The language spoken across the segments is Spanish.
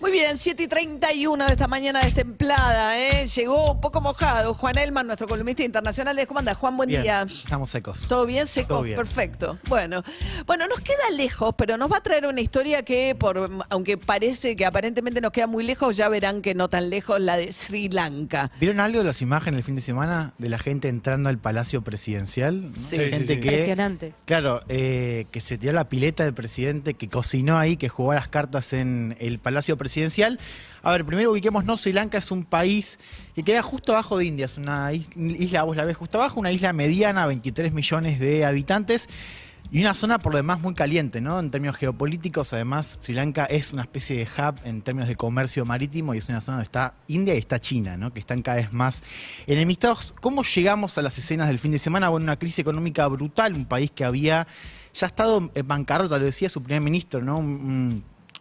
Muy bien, 7 y 31 de esta mañana destemplada, ¿eh? Llegó un poco mojado Juan Elman, nuestro columnista internacional. ¿Cómo anda, Juan? Buen Bien, día. Estamos secos. ¿Todo bien? Seco. Todo bien. Perfecto. Bueno, bueno, nos queda lejos, pero nos va a traer una historia que, por, aunque parece que aparentemente nos queda muy lejos, ya verán que no tan lejos, la de Sri Lanka. ¿Vieron algo de las imágenes el fin de semana de la gente entrando al Palacio Presidencial? ¿no? Sí. gente Sí, sí, sí. que, Impresionante. claro, eh, que se tiró la pileta del presidente, que cocinó ahí, que jugó a las cartas en el Palacio Presidencial. A ver, primero ubiquémonos, Sri Lanka es un país que queda justo abajo de India, es una is- isla, vos la ves justo abajo, una isla mediana, 23 millones de habitantes. Y una zona por lo demás muy caliente, ¿no? En términos geopolíticos, además, Sri Lanka es una especie de hub en términos de comercio marítimo y es una zona donde está India y está China, ¿no? Que están cada vez más enemistados. ¿Cómo llegamos a las escenas del fin de semana? Bueno, una crisis económica brutal, un país que había ya estado en bancarrota, lo decía su primer ministro, ¿no?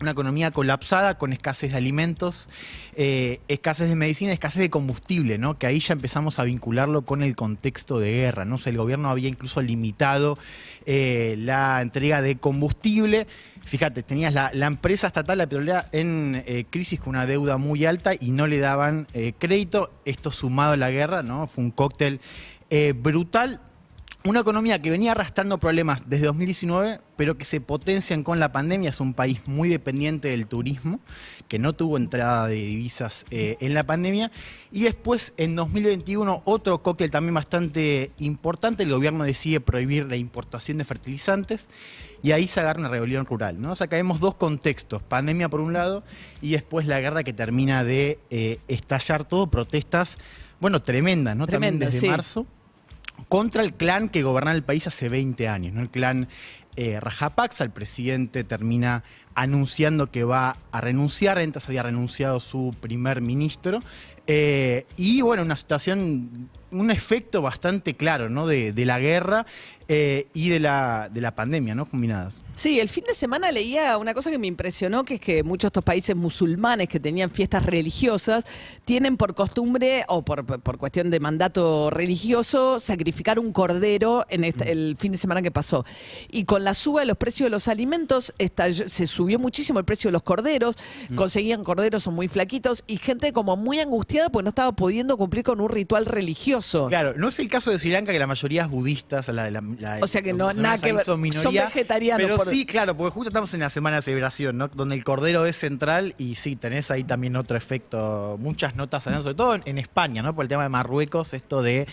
Una economía colapsada con escasez de alimentos, eh, escasez de medicina, escasez de combustible, ¿no? Que ahí ya empezamos a vincularlo con el contexto de guerra, ¿no? El gobierno había incluso limitado eh, la entrega de combustible. Fíjate, tenías la, la empresa estatal, la petrolera, en eh, crisis con una deuda muy alta y no le daban eh, crédito. Esto sumado a la guerra, ¿no? Fue un cóctel brutal. Una economía que venía arrastrando problemas desde 2019, pero que se potencian con la pandemia. Es un país muy dependiente del turismo, que no tuvo entrada de divisas eh, en la pandemia. Y después, en 2021, otro cóctel también bastante importante. El gobierno decide prohibir la importación de fertilizantes y ahí se agarra una rebelión rural. ¿no? O sea, que vemos dos contextos. Pandemia por un lado y después la guerra que termina de eh, estallar todo. Protestas, bueno, tremendas, ¿no? También Tremendas, desde sí. marzo contra el clan que gobernaba el país hace 20 años, ¿no? El clan eh, el presidente termina anunciando que va a renunciar, antes había renunciado su primer ministro, eh, y bueno, una situación, un efecto bastante claro, ¿no? De la guerra eh, y de la, de la pandemia, ¿no? Combinadas. Sí, el fin de semana leía una cosa que me impresionó, que es que muchos de estos países musulmanes que tenían fiestas religiosas tienen por costumbre o por, por cuestión de mandato religioso sacrificar un cordero en este- el fin de semana que pasó. Y con la suba de los precios de los alimentos estalló- se subió muchísimo el precio de los corderos, conseguían corderos son muy flaquitos y gente como muy angustiada porque no estaba pudiendo cumplir con un ritual religioso. Claro, no es el caso de Sri Lanka, que la mayoría es budista, la, la- la- O sea que no- nada que ver. son Son minoría, vegetarianos Pero por- sí, claro, porque justo estamos en la semana de celebración, ¿no? Donde el cordero es central y sí, tenés ahí también otro efecto, muchas notas, sobre todo en, en España, ¿no? Por el tema de Marruecos, esto de,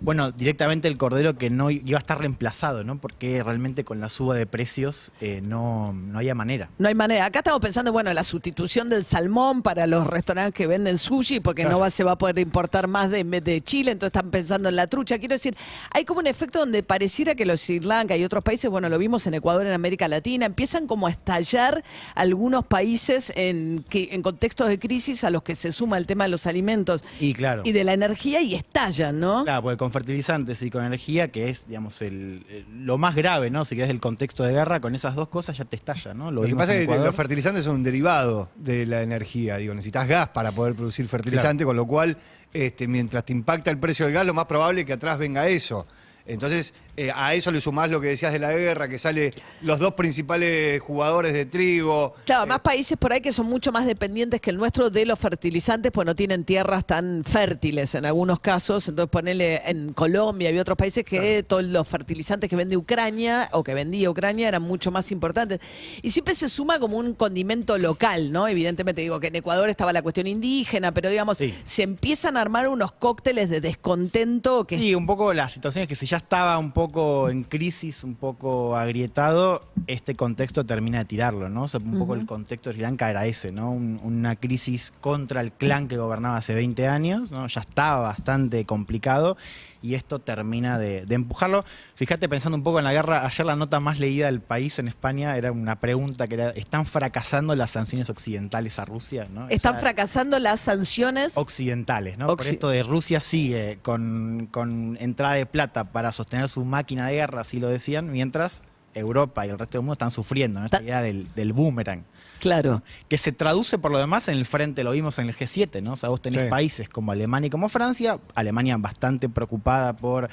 bueno, directamente el cordero que no iba a estar reemplazado, ¿no? Porque realmente con la suba de precios eh, no, no había manera. No hay manera. Acá estamos pensando, bueno, la sustitución del salmón para los restaurantes que venden sushi, porque no va, se va a poder importar más de, de Chile, entonces están pensando en la trucha. Quiero decir, hay como un efecto donde pareciera que los Sri Lanka y otros países, bueno, lo vimos en Ecuador, en América Latina, empiezan como a estallar algunos países en, que, en contextos de crisis a los que se suma el tema de los alimentos Y claro. y de la energía y estallan, ¿no? Claro, porque con fertilizantes y con energía, que es, digamos, el, el- lo más grave, ¿no? Si querés el contexto de guerra, con esas dos cosas ya te estalla, ¿no? Lo que pasa es que los fertilizantes son un derivado de la energía. Digo, necesitas gas para poder producir fertilizante, con lo cual, este, mientras te impacta el precio del gas, lo más probable es que atrás venga eso. Entonces, eh, a eso le sumás lo que decías de la guerra, que sale los dos principales jugadores de trigo. Claro, más países por ahí que son mucho más dependientes que el nuestro de los fertilizantes, pues no tienen tierras tan fértiles en algunos casos. Entonces, ponele en Colombia y otros países que todos los fertilizantes que vende Ucrania o que vendía Ucrania eran mucho más importantes. Y siempre se suma como un condimento local, ¿no? Evidentemente, digo que en Ecuador estaba la cuestión indígena, pero digamos, Sí. se empiezan a armar unos cócteles de descontento que Sí, un poco la situación es que si ya estaba un poco en crisis, un poco agrietado, este contexto termina de tirarlo, ¿no? O sea, un poco el contexto de Sri Lanka era ese, ¿no? Un- una crisis contra el clan que gobernaba hace 20 años, ¿no? Ya estaba bastante complicado y esto termina de, de empujarlo. Fíjate, pensando un poco en la guerra, ayer la nota más leída del país en España era una pregunta que era, ¿están fracasando las sanciones occidentales a Rusia? ¿no? están Esa- fracasando las sanciones. occidentales, ¿no? Por Occi- esto de Rusia sigue con, con entrada de plata para sostener su máquina de guerra, así lo decían, mientras Europa y el resto del mundo están sufriendo, ¿no? esta Ta- idea del, del boomerang. Claro. que se traduce por lo demás en el frente, lo vimos en el G7, ¿no? O sea, vos tenés Sí. países como Alemania y como Francia, Alemania bastante preocupada por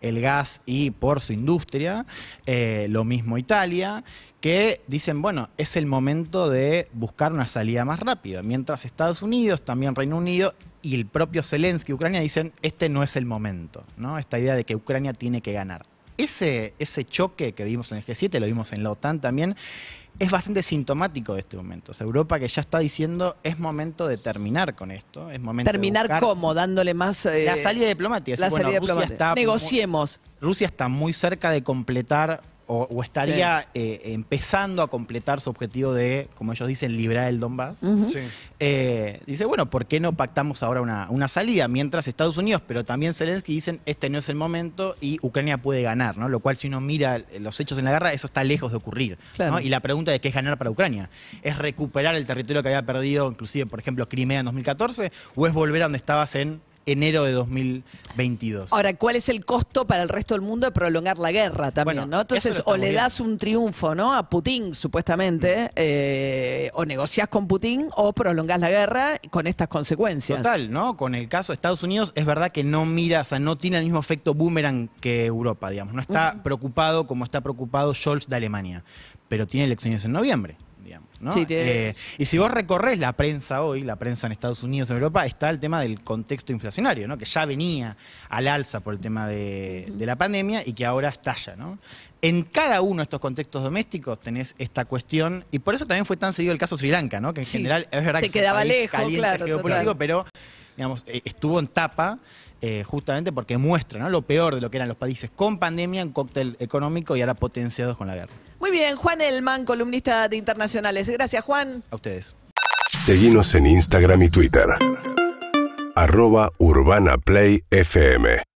el gas y por su industria, eh, lo mismo Italia, que dicen, bueno, es el momento de buscar una salida más rápida, mientras Estados Unidos, también Reino Unido y el propio Zelensky, Ucrania, dicen, este no es el momento, ¿no? Esta idea de que Ucrania tiene que ganar. Ese, ese choque que vimos en el G7, lo vimos en la OTAN también, es bastante sintomático de este momento. O sea, Europa que ya está diciendo es momento de terminar con esto, es momento Terminar cómo, dándole más... eh, la salida diplomática. la bueno, salida Rusia diplomática. está muy- Negociemos. Rusia está muy cerca de completar o, o estaría eh, empezando a completar su objetivo de, como ellos dicen, liberar el Donbass. Sí. Eh, dice, bueno, ¿por qué no pactamos ahora una, una salida? Mientras Estados Unidos, pero también Zelensky dicen, este no es el momento y Ucrania puede ganar, ¿no? Lo cual si uno mira los hechos en la guerra, eso está lejos de ocurrir. Claro. ¿no? Y la pregunta de qué es ganar para Ucrania. ¿Es recuperar el territorio que había perdido, inclusive, por ejemplo, Crimea en 2014? ¿O es volver a donde estabas en enero de 2022? Ahora, ¿cuál es el costo para el resto del mundo de prolongar la guerra también, Bueno, no? Entonces, o le das un triunfo, ¿no? A Putin, supuestamente, eh, o negociás con Putin, o prolongás la guerra con estas consecuencias. Total, ¿no? Con el caso de Estados Unidos, es verdad que no mira, o sea, no tiene el mismo efecto boomerang que Europa, digamos. No está preocupado como está preocupado Scholz de Alemania, pero tiene elecciones en noviembre. Digamos, ¿no? Sí, Eh, y si vos recorres la prensa hoy, la prensa en Estados Unidos, en Europa, está el tema del contexto inflacionario, ¿no? que ya venía al alza por el tema de, de la pandemia y que ahora estalla. ¿no? En cada uno de estos contextos domésticos tenés esta cuestión, y por eso también fue tan seguido el caso Sri Lanka, ¿no? que en Sí. general es verdad que un quedaba lejos, caliente claro, geopolítico, total. pero digamos, eh, estuvo en tapa eh, justamente porque muestra ¿no? lo peor de lo que eran los países con pandemia, un cóctel económico y ahora potenciados con la guerra. Bien, Juan Elman, columnista de Internacionales. Gracias, Juan. A ustedes. Seguinos en Instagram y Twitter. Arroba Urbana Play FM.